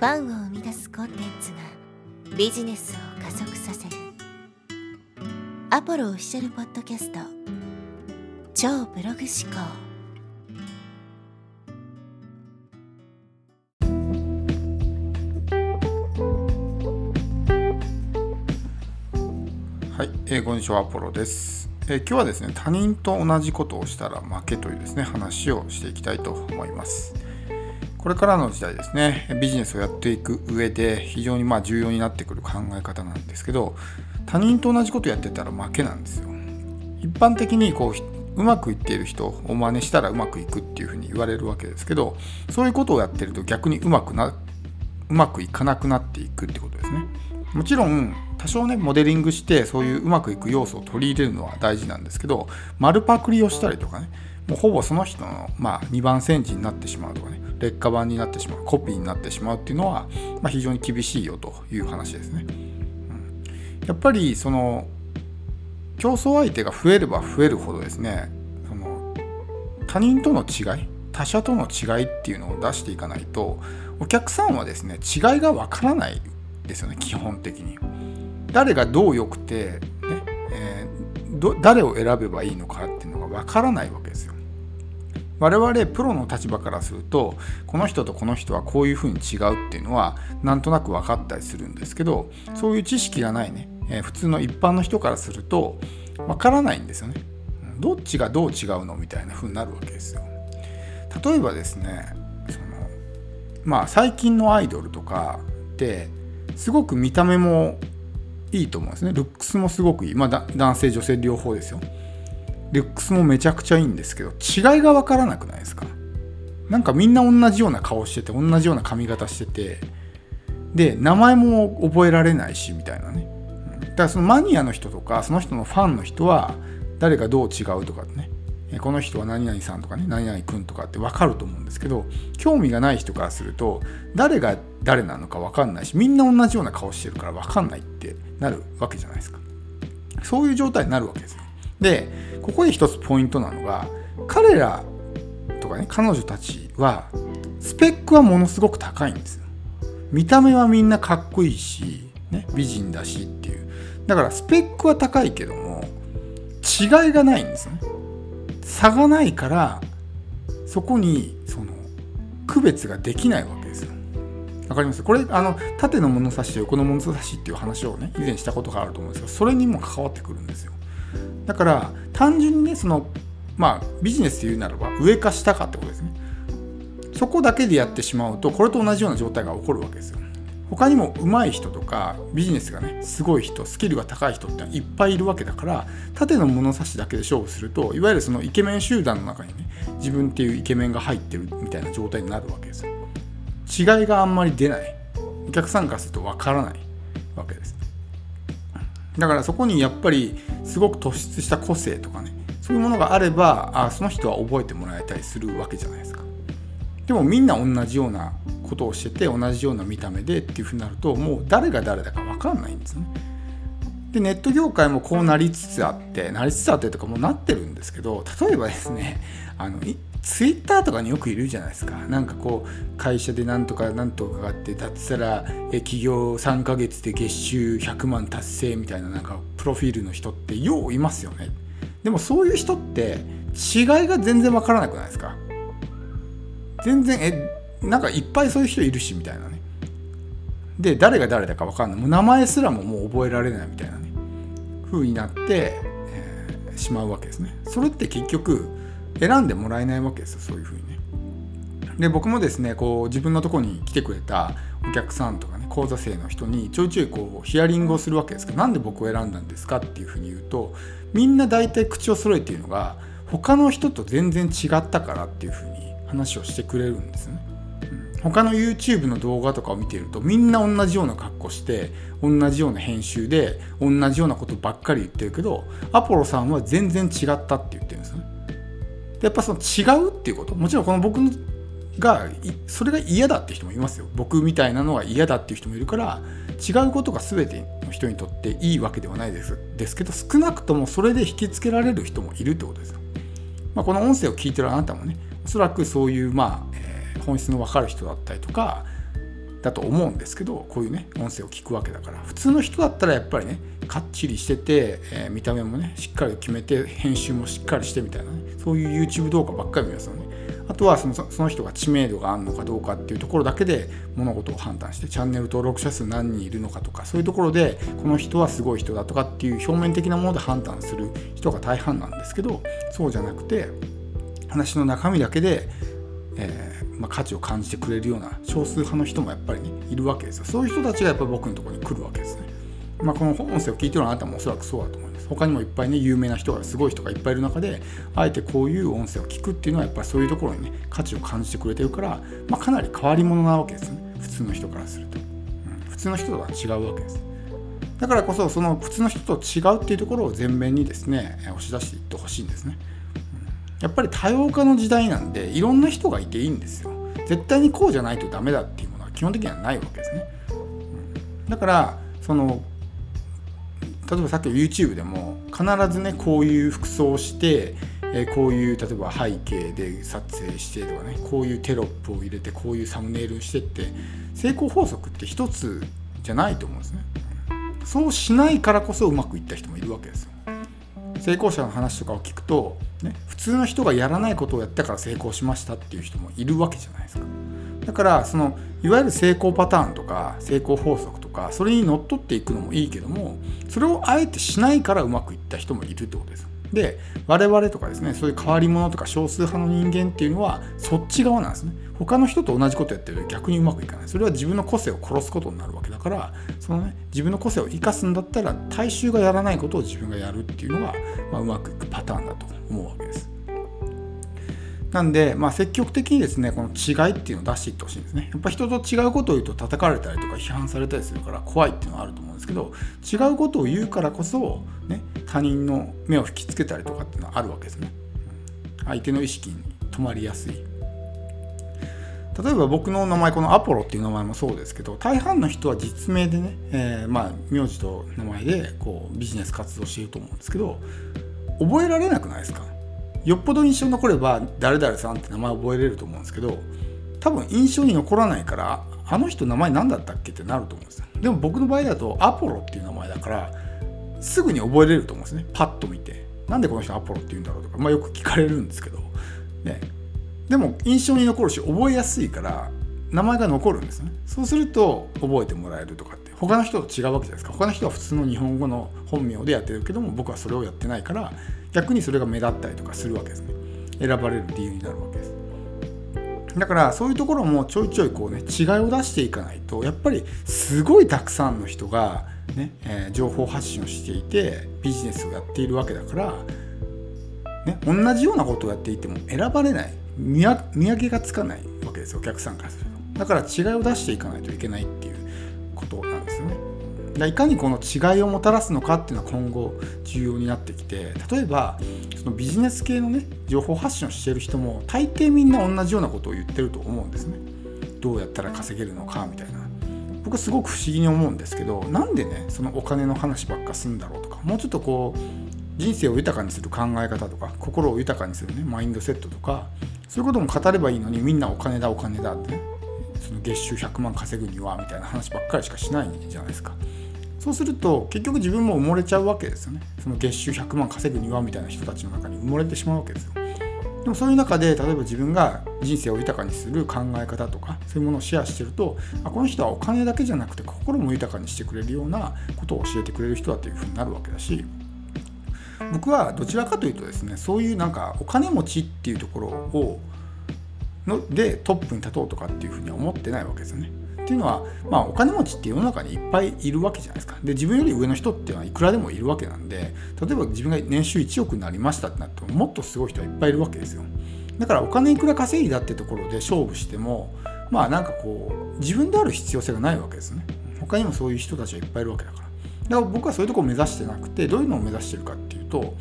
ファンを生み出すコンテンツがビジネスを加速させる。アポロオフィシャルポッドキャスト。超ブログ思考。はい、えー、こんにちはアポロです、えー、今日はですね他人と同じことをしたら負けというですね話をしていきたいと思います。これからの時代ですねビジネスをやっていく上で非常にまあ重要になってくる考え方なんですけど他人と同じことやってたら負けなんですよ。一般的にこううまくいっている人を真似したらうまくいくっていうふうに言われるわけですけどそういうことをやってると逆にうまくなうまくいかなくなっていくってことですね。もちろん多少ねモデリングしてそういううまくいく要素を取り入れるのは大事なんですけど丸パクリをしたりとかねもうほぼその人の、まあ、2番煎じになってしまうとかね劣化版になってしまうコピーになってしまうっていうのは、まあ、非常に厳しいよという話ですね。うん、やっぱりその競争相手が増えれば増えるほどですねその他人との違い他者との違いっていうのを出していかないとお客さんはですね違いがわからないですよね基本的に。誰がどう良くて、ねえー、誰を選べばいいのかっわからないわけですよ。我々プロの立場からするとこの人とこの人はこういうふうに違うっていうのはなんとなく分かったりするんですけどそういう知識がないね、え、普通の一般の人からすると分からないんですよね。どっちがどう違うのみたいな風になるわけですよ。例えばですねそのまあ最近のアイドルとかってすごく見た目もいいと思うんですねルックスもすごくいいまあ男性女性両方ですよルックスもめちゃくちゃいいんですけど違いが分からなくないですか？なんかみんな同じような顔してて同じような髪型しててで名前も覚えられないしみたいなね。だからそのマニアの人とかその人のファンの人は誰がどう違うとかね。この人は何々さんとかね何々くんとかって分かると思うんですけど興味がない人からすると誰が誰なのか分かんないしみんな同じような顔してるから分かんないってなるわけじゃないですか。そういう状態になるわけですよ。でここで一つポイントなのが彼らとかね彼女たちはスペックはものすごく高いんですよ見た目はみんなかっこいいし、ね、美人だしっていうだからスペックは高いけども違いがないんですね差がないからそこにその区別ができないわけですよ。わかります？これあの縦の物差しと横の物差しっていう話をね以前したことがあると思うんですけどそれにも関わってくるんですよ。だから単純にねそのまあビジネスで言うならば上か下かってことですね。そこだけでやってしまうとこれと同じような状態が起こるわけですよ。他にも上手い人とかビジネスがねすごい人スキルが高い人っていっぱいいるわけだから縦の物差しだけで勝負するといわゆるそのイケメン集団の中にね自分っていうイケメンが入ってるみたいな状態になるわけですよ違いがあんまり出ないお客さんからするとわからないわけですだからそこにやっぱりすごく突出した個性とかねそういうものがあればあその人は覚えてもらえたりするわけじゃないですかでもみんな同じようなことをしてて同じような見た目でっていうふうになるともう誰が誰だか分かんないんですね。でネット業界もこうなりつつあってなりつつあってとかもうなってるんですけど例えばですねあのツイッターとかによくいるじゃないですか。なんかこう会社でなんとかなんとかがあってだったら企業3ヶ月で月収100万達成みたいななんかプロフィールの人ってよういますよね。でもそういう人って違いが全然わからなくないですか。全然えなんかいっぱいそういう人いるしみたいなね。で誰が誰だか分かんない。もう名前すらももう覚えられないみたいなね。風になって、えー、しまうわけですね。それって結局選んでもらえないわけですよそういう風にねで僕もですねこう自分のとこに来てくれたお客さんとかね講座生の人にちょいちょいこうヒアリングをするわけですけどなんで僕を選んだんですかっていうふうに言うとみんな大体口を揃えているのが他の人と全然違ったからっていうふうに話をしてくれるんですね。他の YouTube の動画とかを見ているとみんな同じような格好して同じような編集で同じようなことばっかり言ってるけどアポロさんは全然違ったって言ってるんですよね。やっぱその違うっていうこと。もちろんこの僕がそれが嫌だって人もいますよ。僕みたいなのが嫌だっていう人もいるから違うことが全ての人にとっていいわけではないです。ですけど少なくともそれで引きつけられる人もいるってことですよ。まあ、この音声を聞いてるあなたもねおそらくそういうまあ、えー本質の分かる人だったりとかだと思うんですけどこういうね音声を聞くわけだから。普通の人だったらやっぱりねかっちりしてて、えー、見た目もねしっかり決めて編集もしっかりしてみたいなね。そういう YouTube 動画ばっかり見ますよねあとはそのその人が知名度があるのかどうかっていうところだけで物事を判断してチャンネル登録者数何人いるのかとかそういうところでこの人はすごい人だとかっていう表面的なもので判断する人が大半なんですけどそうじゃなくて話の中身だけで、えー、まあ、価値を感じてくれるような少数派の人もやっぱりねいるわけですよそういう人たちがやっぱり僕のところに来るわけですね。まあ、この音声を聞いてるあなたもおそらくそうだと思います。他にもいっぱいね有名な人がすごい人がいっぱいいる中であえてこういう音声を聞くっていうのはやっぱりそういうところにね価値を感じてくれてるから、まあ、かなり変わり者なわけですね。普通の人からすると、うん、普通の人とは違うわけです。だからこそその普通の人と違うっていうところを前面にですね押し出していってほしいんですね、うん、やっぱり多様化の時代なんでいろんな人がいていいんですよ。絶対にこうじゃないとダメだっていうものは基本的にはないわけですね、うん、だからその例えばさっきの YouTube でも必ずねこういう服装をして、えこういう例えば背景で撮影してとかねこういうテロップを入れてこういうサムネイルにしてって成功法則って一つじゃないと思うんですね。そうしないからこそうまくいった人もいるわけですよ。成功者の話とかを聞くと、ね、普通の人がやらないことをやったから成功しましたっていう人もいるわけじゃないですか。だからそのいわゆる成功パターンとか成功法則かそれにのっとっていくのもいいけどもそれをあえてしないからうまくいった人もいるってことです。で我々とかですねそういう変わり者とか少数派の人間っていうのはそっち側なんですね。他の人と同じことやってると逆にうまくいかない。それは自分の個性を殺すことになるわけだからそのね自分の個性を生かすんだったら大衆がやらないことを自分がやるっていうのが、まあ、うまくいくパターンだと思うわけです。なんで、まあ、積極的にですね、この違いっていうのを出していってほしいんですね。やっぱ人と違うことを言うと叩かれたりとか批判されたりするから怖いっていうのはあると思うんですけど、違うことを言うからこそ、ね、他人の目を引きつけたりとかっていうのはあるわけですね。相手の意識に止まりやすい。例えば僕の名前、このアポロっていう名前もそうですけど、大半の人は実名でね、えー、まあ、名字と名前でこうビジネス活動していると思うんですけど、覚えられなくないですか？よっぽど印象に残れば誰々さんって名前覚えれると思うんですけど多分印象に残らないからあの人名前何だったっけってなると思うんですよ。でも僕の場合だとアポロっていう名前だからすぐに覚えれると思うんですね。パッと見て。なんでこの人アポロって言うんだろうとか、まあ、よく聞かれるんですけど、ね、でも印象に残るし覚えやすいから名前が残るんですね。そうすると覚えてもらえるとかって他の人と違うわけじゃないですか。他の人は普通の日本語の本名でやってるけども僕はそれをやってないから逆にそれが目立ったりとかするわけですね。選ばれる理由になるわけです。だからそういうところもちょいちょいこうね違いを出していかないとやっぱりすごいたくさんの人がね、えー、情報発信をしていてビジネスをやっているわけだから、ね、同じようなことをやっていても選ばれない見分けがつかないわけですよお客さんからすると。だから違いを出していかないといけないっていうことなんですいかにこの違いをもたらすのかっていうのは今後重要になってきて例えばそのビジネス系のね情報発信をしてる人も大抵みんな同じようなことを言ってると思うんですね。どうやったら稼げるのかみたいな。僕はすごく不思議に思うんですけどなんでねそのお金の話ばっかすんだろうとかもうちょっとこう人生を豊かにする考え方とか心を豊かにするねマインドセットとかそういうことも語ればいいのにみんなお金だお金だってねその月収100万稼ぐにはみたいな話ばっかりしかしないじゃないですか。そうすると結局自分も埋もれちゃうわけですよねその月収100万稼ぐにはみたいな人たちの中に埋もれてしまうわけですよでもそういう中で例えば自分が人生を豊かにする考え方とかそういうものをシェアしてるとあこの人はお金だけじゃなくて心も豊かにしてくれるようなことを教えてくれる人だというふうになるわけだし僕はどちらかというとですねそういうなんかお金持ちっていうところをのでトップに立とうとかっていうふうには思ってないわけですよね。っていうのは、まあ、お金持ちって世の中にいっぱいいるわけじゃないですか。で自分より上の人っていうのはいくらでもいるわけなんで例えば自分が年収1億になりましたってなってももっとすごい人はいっぱいいるわけですよ。だからお金いくら稼いだってところで勝負してもまあなんかこう自分である必要性がないわけですね。他にもそういう人たちはいっぱいいるわけだから。だから僕はそういうとこを目指してなくてどういうのを目指してるかっていうと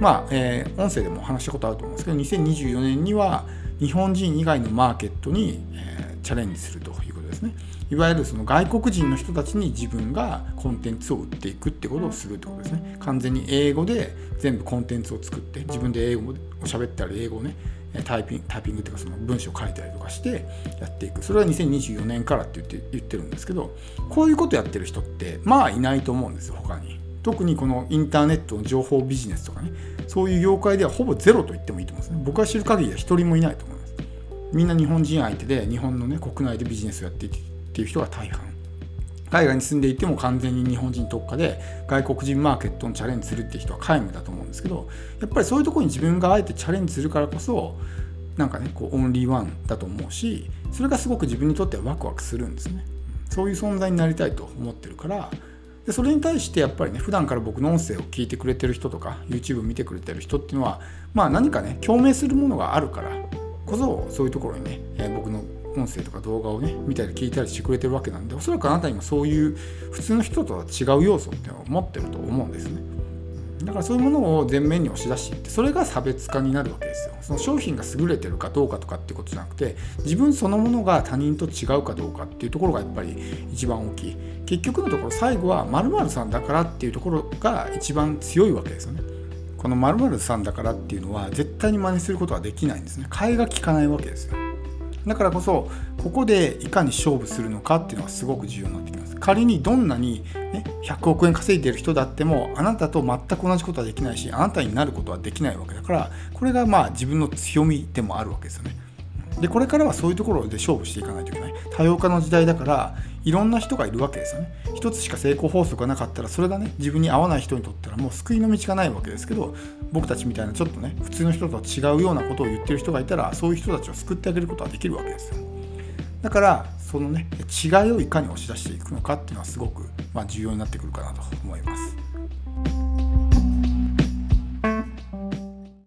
まあ、えー、音声でも話したことあると思うんですけど2024年には日本人以外のマーケットに、えー、チャレンジするというですね。いわゆるその外国人の人たちに自分がコンテンツを売っていくってことをするってことですね。完全に英語で全部コンテンツを作って自分で英語を喋ったり英語をね、タイピングタイピングっていうかその文章を書いたりとかしてやっていくそれは2024年からって言って言ってるんですけどこういうことやってる人ってまあいないと思うんですよ他に特にこのインターネットの情報ビジネスとかねそういう業界ではほぼゼロと言ってもいいと思うんですね僕が知る限りは一人もいないと思いますみんな日本人相手で日本のね国内でビジネスをやっていてっていう人が大半。海外に住んでいても完全に日本人特化で外国人マーケットにチャレンジするっていう人は皆無だと思うんですけどやっぱりそういうところに自分があえてチャレンジするからこそなんかねこうオンリーワンだと思うしそれがすごく自分にとってはワクワクするんですね。そういう存在になりたいと思ってるから。でそれに対してやっぱりね普段から僕の音声を聞いてくれてる人とか YouTube 見てくれてる人っていうのはまあ何かね共鳴するものがあるからこそそういうところにね、えー、僕の音声とか動画をね見たり聞いたりしてくれてるわけなんでおそらくあなたにもそういう普通の人とは違う要素っていうのを持ってると思うんですね。だからそういうものを前面に押し出していってそれが差別化になるわけですよ。その商品が優れてるかどうかとかってことじゃなくて自分そのものが他人と違うかどうかっていうところがやっぱり一番大きい。結局のところ最後は〇〇さんだからっていうところが一番強いわけですよね。この〇〇さんだからっていうのは絶対に真似することはできないんですね。替えが利かないわけですよ。だからこそここでいかに勝負するのかっていうのがすごく重要になってきます。仮にどんなに、ね、100億円稼いでる人だってもあなたと全く同じことはできないしあなたになることはできないわけだからこれがまあ自分の強みでもあるわけですよね。でこれからはそういうところで勝負していかないといけない。多様化の時代だからいろんな人がいるわけですよね。一つしか成功法則がなかったらそれがね自分に合わない人にとったらもう救いの道がないわけですけど僕たちみたいなちょっとね普通の人とは違うようなことを言ってる人がいたらそういう人たちを救ってあげることはできるわけですよ。だからそのね違いをいかに押し出していくのかっていうのはすごく、まあ、重要になってくるかなと思います。